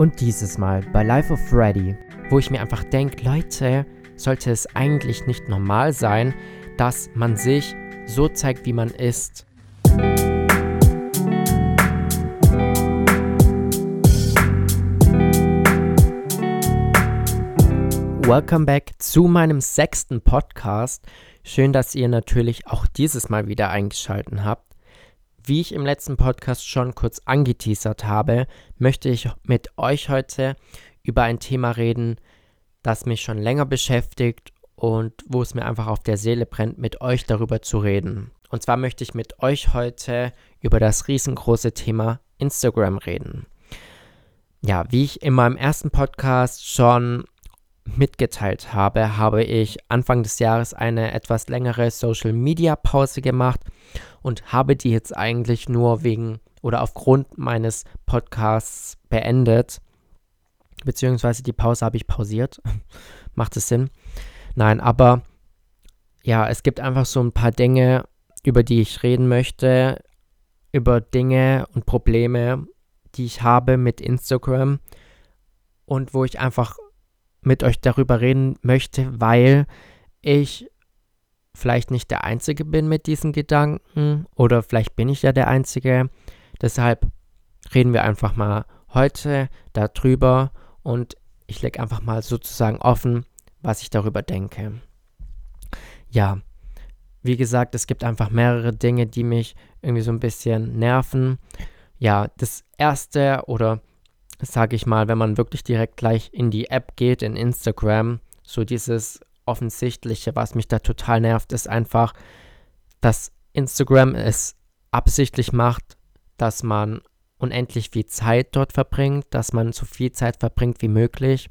Und dieses Mal bei Life of Freddy, wo ich mir einfach denke, Leute, sollte es eigentlich nicht normal sein, dass man sich so zeigt, wie man ist. Welcome back zu meinem sechsten Podcast. Schön, dass ihr natürlich auch dieses Mal wieder eingeschaltet habt. Wie ich im letzten Podcast schon kurz angeteasert habe, möchte ich mit euch heute über ein Thema reden, das mich schon länger beschäftigt und wo es mir einfach auf der Seele brennt, mit euch darüber zu reden. Und zwar möchte ich mit euch heute über das riesengroße Thema Instagram reden. Ja, wie ich in meinem ersten Podcast schon mitgeteilt habe, habe ich Anfang des Jahres eine etwas längere Social Media Pause gemacht und habe die jetzt eigentlich nur wegen oder aufgrund meines Podcasts beendet. Beziehungsweise die Pause habe ich pausiert. Macht es Sinn? Nein, aber ja, es gibt einfach so ein paar Dinge, über die ich reden möchte, über Dinge und Probleme, die ich habe mit Instagram und wo ich einfach mit euch darüber reden möchte, weil ich vielleicht nicht der Einzige bin mit diesen Gedanken oder vielleicht bin ich ja der Einzige. Deshalb reden wir einfach mal heute darüber und ich lege einfach mal sozusagen offen, was ich darüber denke. Ja, wie gesagt, es gibt einfach mehrere Dinge, die mich irgendwie so ein bisschen nerven. Ja, das erste oder sage ich mal, wenn man wirklich direkt gleich in die App geht, in Instagram, so dieses offensichtliche, was mich da total nervt, ist einfach, dass Instagram es absichtlich macht, dass man unendlich viel Zeit dort verbringt, dass man so viel Zeit verbringt wie möglich.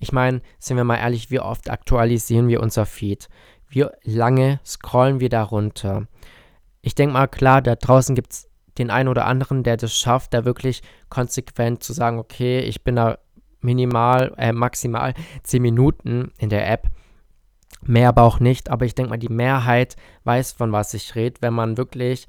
Ich meine, sind wir mal ehrlich, wie oft aktualisieren wir unser Feed? Wie lange scrollen wir da runter? Ich denke mal, klar, da draußen gibt es den einen oder anderen, der das schafft, da wirklich konsequent zu sagen, okay, ich bin da minimal, äh, maximal 10 Minuten in der App. Mehr aber auch nicht, aber ich denke mal, die Mehrheit weiß, von was ich rede, wenn man wirklich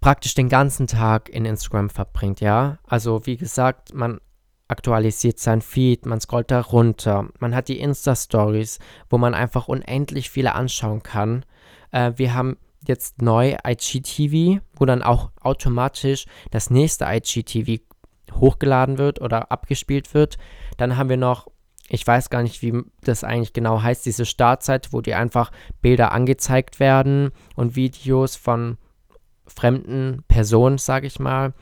praktisch den ganzen Tag in Instagram verbringt, ja. Also wie gesagt, man aktualisiert sein Feed, man scrollt da runter, man hat die Insta-Stories, wo man einfach unendlich viele anschauen kann. Äh, wir haben jetzt neu IGTV, wo dann auch automatisch das nächste IGTV hochgeladen wird oder abgespielt wird. Dann haben wir noch, ich weiß gar nicht, wie das eigentlich genau heißt, diese Startzeit, wo die einfach Bilder angezeigt werden und Videos von fremden Personen, sage ich mal,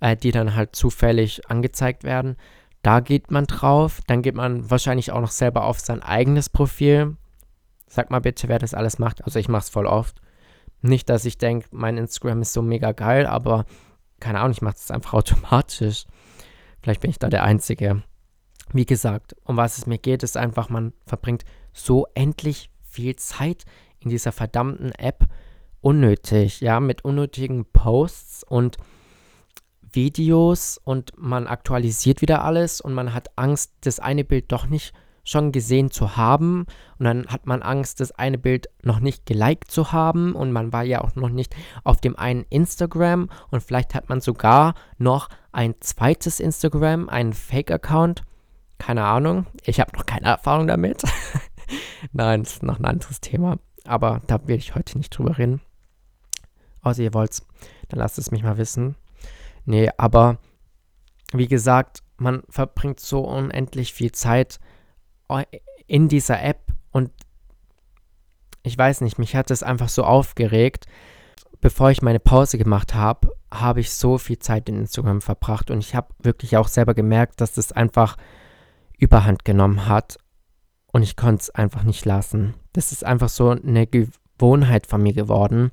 äh, die dann halt zufällig angezeigt werden. Da geht man drauf. Dann geht man wahrscheinlich auch noch selber auf sein eigenes Profil. Sag mal bitte, wer das alles macht. Also ich mache es voll oft. Nicht, dass ich denke, mein Instagram ist so mega geil, aber keine Ahnung, ich mache das einfach automatisch. Vielleicht bin ich da der Einzige. Wie gesagt, um was es mir geht, ist einfach, man verbringt so endlich viel Zeit in dieser verdammten App unnötig, ja, mit unnötigen Posts und Videos und man aktualisiert wieder alles und man hat Angst, das eine Bild doch nicht schon gesehen zu haben und dann hat man Angst, das eine Bild noch nicht geliked zu haben und man war ja auch noch nicht auf dem einen Instagram und vielleicht hat man sogar noch ein zweites Instagram, einen Fake-Account. Keine Ahnung, ich habe noch keine Erfahrung damit. Nein, das ist noch ein anderes Thema, aber da will ich heute nicht drüber reden. Außer ihr wollt's, dann lasst es mich mal wissen. Nee, aber wie gesagt, man verbringt so unendlich viel Zeit in dieser App und ich weiß nicht, mich hat es einfach so aufgeregt. Bevor ich meine Pause gemacht habe, habe ich so viel Zeit in Instagram verbracht und ich habe wirklich auch selber gemerkt, dass das einfach überhand genommen hat und ich konnte es einfach nicht lassen. Das ist einfach so eine Gewohnheit von mir geworden.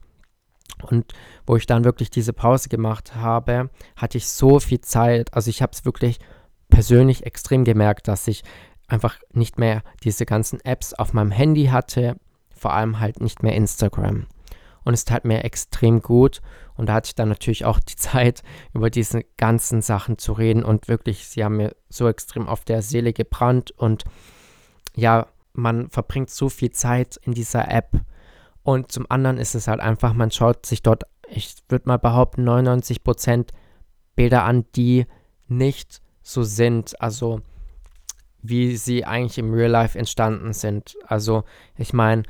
Und wo ich dann wirklich diese Pause gemacht habe, hatte ich so viel Zeit. Also ich habe es wirklich persönlich extrem gemerkt, dass ich einfach nicht mehr diese ganzen Apps auf meinem Handy hatte, vor allem halt nicht mehr Instagram. Und es tat mir extrem gut. Und da hatte ich dann natürlich auch die Zeit, über diese ganzen Sachen zu reden. Und wirklich, sie haben mir so extrem auf der Seele gebrannt. Und ja, man verbringt so viel Zeit in dieser App. Und zum anderen ist es halt einfach, man schaut sich dort, ich würde mal behaupten, 99% Bilder an, die nicht so sind, also wie sie eigentlich im Real Life entstanden sind. Also ich meine,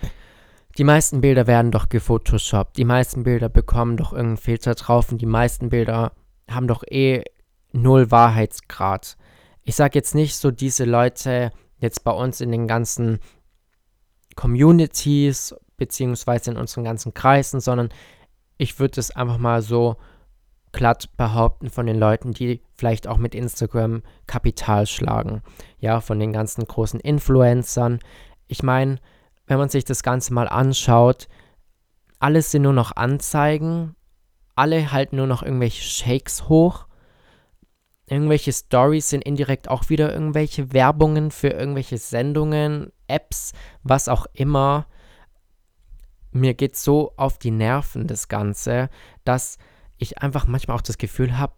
die meisten Bilder werden doch gefotoshoppt, die meisten Bilder bekommen doch irgendeinen Filter drauf und die meisten Bilder haben doch eh null Wahrheitsgrad. Ich sage jetzt nicht so diese Leute jetzt bei uns in den ganzen Communities beziehungsweise in unseren ganzen Kreisen, sondern ich würde es einfach mal so glatt behaupten von den Leuten, die vielleicht auch mit Instagram Kapital schlagen. Ja, von den ganzen großen Influencern. Ich meine, wenn man sich das Ganze mal anschaut, alles sind nur noch Anzeigen, alle halten nur noch irgendwelche Shakes hoch. Irgendwelche Stories sind indirekt auch wieder irgendwelche Werbungen für irgendwelche Sendungen, Apps, was auch immer. Mir geht so auf die Nerven das Ganze, dass ich einfach manchmal auch das Gefühl habe,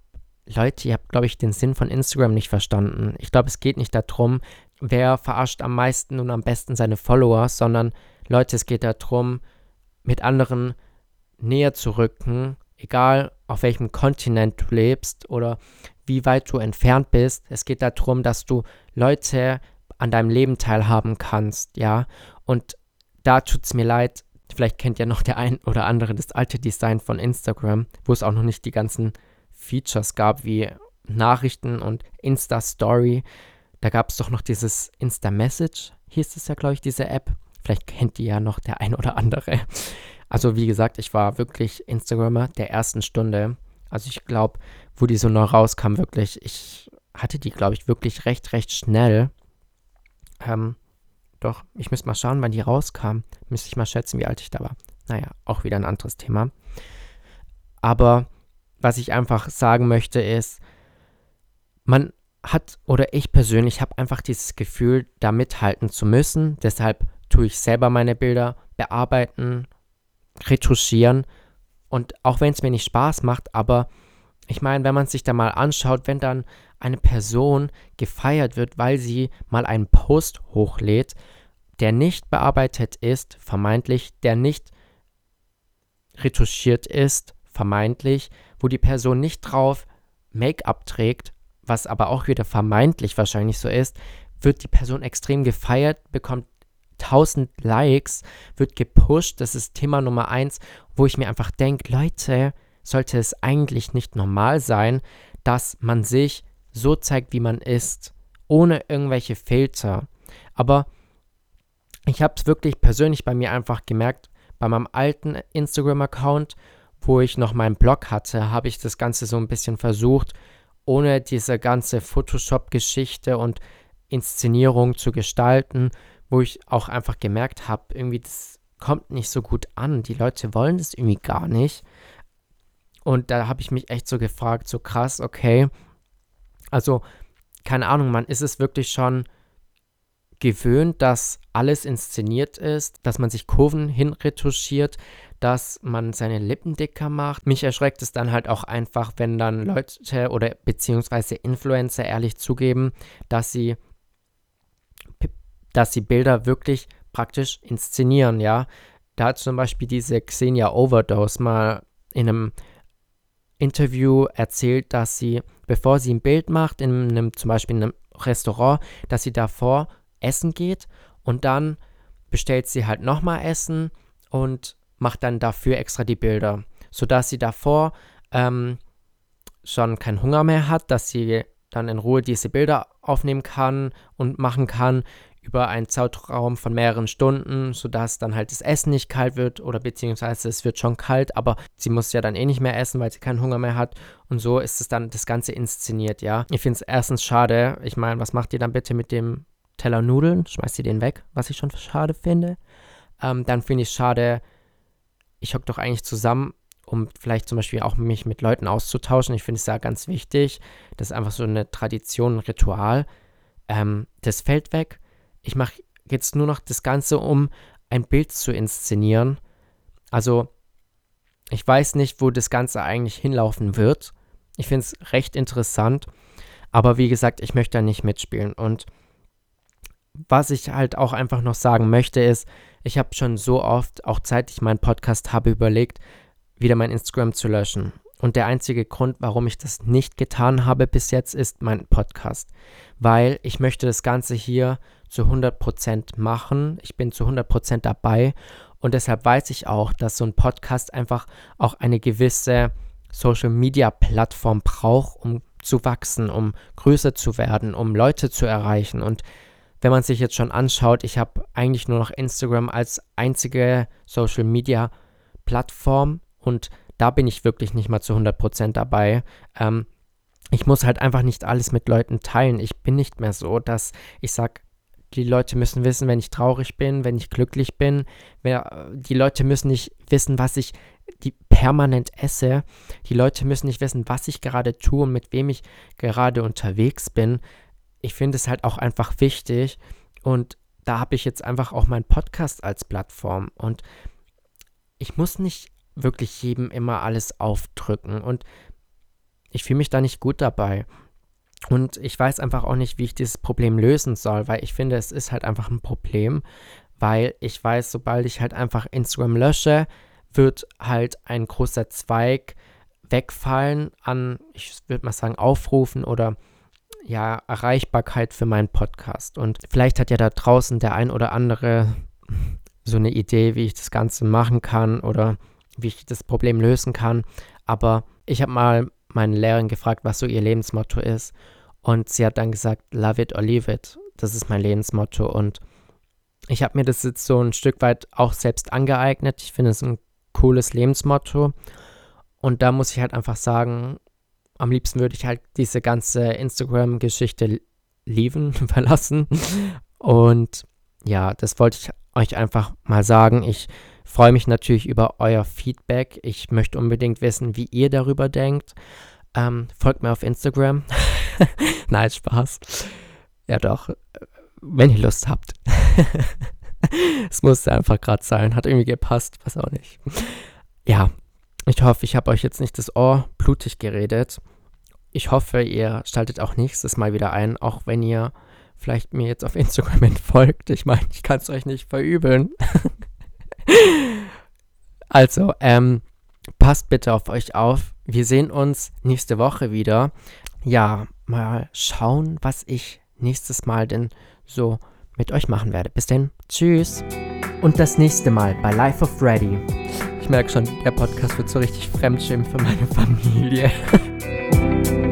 Leute, ihr habt, glaube ich, den Sinn von Instagram nicht verstanden. Ich glaube, es geht nicht darum, wer verarscht am meisten und am besten seine Follower, sondern Leute, es geht darum, mit anderen näher zu rücken, egal auf welchem Kontinent du lebst oder wie weit du entfernt bist. Es geht darum, dass du Leute an deinem Leben teilhaben kannst, ja. Und da tut es mir leid, Vielleicht kennt ja noch der ein oder andere das alte Design von Instagram, wo es auch noch nicht die ganzen Features gab wie Nachrichten und Insta-Story. Da gab es doch noch dieses Insta-Message, hieß es ja, glaube ich, diese App. Vielleicht kennt die ja noch der ein oder andere. Also wie gesagt, ich war wirklich Instagrammer der ersten Stunde. Also ich glaube, wo die so neu rauskam, wirklich, ich hatte die, glaube ich, wirklich recht, recht schnell. Ähm, doch, ich müsste mal schauen, wann die rauskam. Müsste ich mal schätzen, wie alt ich da war. Naja, auch wieder ein anderes Thema. Aber was ich einfach sagen möchte ist, man hat oder ich persönlich habe einfach dieses Gefühl, da mithalten zu müssen. Deshalb tue ich selber meine Bilder bearbeiten, retuschieren. Und auch wenn es mir nicht Spaß macht, aber ich meine, wenn man sich da mal anschaut, wenn dann eine Person gefeiert wird, weil sie mal einen Post hochlädt, der nicht bearbeitet ist, vermeintlich, der nicht retuschiert ist, vermeintlich, wo die Person nicht drauf Make-up trägt, was aber auch wieder vermeintlich wahrscheinlich so ist, wird die Person extrem gefeiert, bekommt 1000 Likes, wird gepusht. Das ist Thema Nummer eins, wo ich mir einfach denke, Leute, sollte es eigentlich nicht normal sein, dass man sich so zeigt, wie man ist, ohne irgendwelche Filter. Aber ich habe es wirklich persönlich bei mir einfach gemerkt, bei meinem alten Instagram-Account, wo ich noch meinen Blog hatte, habe ich das Ganze so ein bisschen versucht, ohne diese ganze Photoshop-Geschichte und Inszenierung zu gestalten, wo ich auch einfach gemerkt habe, irgendwie das kommt nicht so gut an. Die Leute wollen das irgendwie gar nicht. Und da habe ich mich echt so gefragt, so krass, okay, also, keine Ahnung, man ist es wirklich schon gewöhnt, dass alles inszeniert ist, dass man sich Kurven hinretuschiert, dass man seine Lippen dicker macht. Mich erschreckt es dann halt auch einfach, wenn dann Leute oder beziehungsweise Influencer ehrlich zugeben, dass sie, dass sie Bilder wirklich praktisch inszenieren, ja. Da hat zum Beispiel diese Xenia Overdose mal in einem Interview erzählt, dass sie, bevor sie ein Bild macht, in einem, zum Beispiel in einem Restaurant, dass sie davor essen geht und dann bestellt sie halt nochmal Essen und macht dann dafür extra die Bilder, sodass sie davor ähm, schon keinen Hunger mehr hat, dass sie dann in Ruhe diese Bilder aufnehmen kann und machen kann über einen Zeitraum von mehreren Stunden, sodass dann halt das Essen nicht kalt wird oder beziehungsweise es wird schon kalt, aber sie muss ja dann eh nicht mehr essen, weil sie keinen Hunger mehr hat. Und so ist es dann das Ganze inszeniert, ja. Ich finde es erstens schade. Ich meine, was macht ihr dann bitte mit dem Teller Nudeln? Schmeißt ihr den weg, was ich schon schade finde. Ähm, dann finde ich es schade, ich hocke doch eigentlich zusammen, um vielleicht zum Beispiel auch mich mit Leuten auszutauschen. Ich finde es ja ganz wichtig. Das ist einfach so eine Tradition, ein Ritual. Ähm, das fällt weg ich mache jetzt nur noch das Ganze, um ein Bild zu inszenieren. Also, ich weiß nicht, wo das Ganze eigentlich hinlaufen wird. Ich finde es recht interessant. Aber wie gesagt, ich möchte da nicht mitspielen. Und was ich halt auch einfach noch sagen möchte, ist, ich habe schon so oft, auch seit ich meinen Podcast habe, überlegt, wieder mein Instagram zu löschen. Und der einzige Grund, warum ich das nicht getan habe bis jetzt, ist mein Podcast. Weil ich möchte das Ganze hier zu 100% machen. Ich bin zu 100% dabei. Und deshalb weiß ich auch, dass so ein Podcast einfach auch eine gewisse Social-Media-Plattform braucht, um zu wachsen, um größer zu werden, um Leute zu erreichen. Und wenn man sich jetzt schon anschaut, ich habe eigentlich nur noch Instagram als einzige Social-Media-Plattform und da bin ich wirklich nicht mal zu 100% dabei. Ähm, ich muss halt einfach nicht alles mit Leuten teilen. Ich bin nicht mehr so, dass ich sage, die Leute müssen wissen, wenn ich traurig bin, wenn ich glücklich bin. Die Leute müssen nicht wissen, was ich die permanent esse. Die Leute müssen nicht wissen, was ich gerade tue und mit wem ich gerade unterwegs bin. Ich finde es halt auch einfach wichtig und da habe ich jetzt einfach auch meinen Podcast als Plattform und ich muss nicht wirklich jedem immer alles aufdrücken und ich fühle mich da nicht gut dabei. Und ich weiß einfach auch nicht, wie ich dieses Problem lösen soll, weil ich finde, es ist halt einfach ein Problem, weil ich weiß, sobald ich halt einfach Instagram lösche, wird halt ein großer Zweig wegfallen an, ich würde mal sagen, Aufrufen oder ja, Erreichbarkeit für meinen Podcast. Und vielleicht hat ja da draußen der ein oder andere so eine Idee, wie ich das Ganze machen kann oder wie ich das Problem lösen kann. Aber ich habe mal meine Lehrerin gefragt, was so ihr Lebensmotto ist. Und sie hat dann gesagt, love it or leave it. Das ist mein Lebensmotto. Und ich habe mir das jetzt so ein Stück weit auch selbst angeeignet. Ich finde es ein cooles Lebensmotto. Und da muss ich halt einfach sagen, am liebsten würde ich halt diese ganze Instagram-Geschichte lieben, verlassen. Und ja, das wollte ich euch einfach mal sagen. Ich freue mich natürlich über euer Feedback. Ich möchte unbedingt wissen, wie ihr darüber denkt. Ähm, folgt mir auf Instagram. Nein, Spaß. Ja doch, wenn ihr Lust habt. es musste einfach gerade sein. Hat irgendwie gepasst, weiß auch nicht. Ja, ich hoffe, ich habe euch jetzt nicht das Ohr blutig geredet. Ich hoffe, ihr schaltet auch nächstes Mal wieder ein, auch wenn ihr vielleicht mir jetzt auf Instagram entfolgt. Ich meine, ich kann es euch nicht verübeln. also, ähm, passt bitte auf euch auf. Wir sehen uns nächste Woche wieder. Ja, mal schauen, was ich nächstes Mal denn so mit euch machen werde. Bis denn, tschüss. Und das nächste Mal bei Life of Freddy. Ich merke schon, der Podcast wird so richtig Fremdschirm für meine Familie.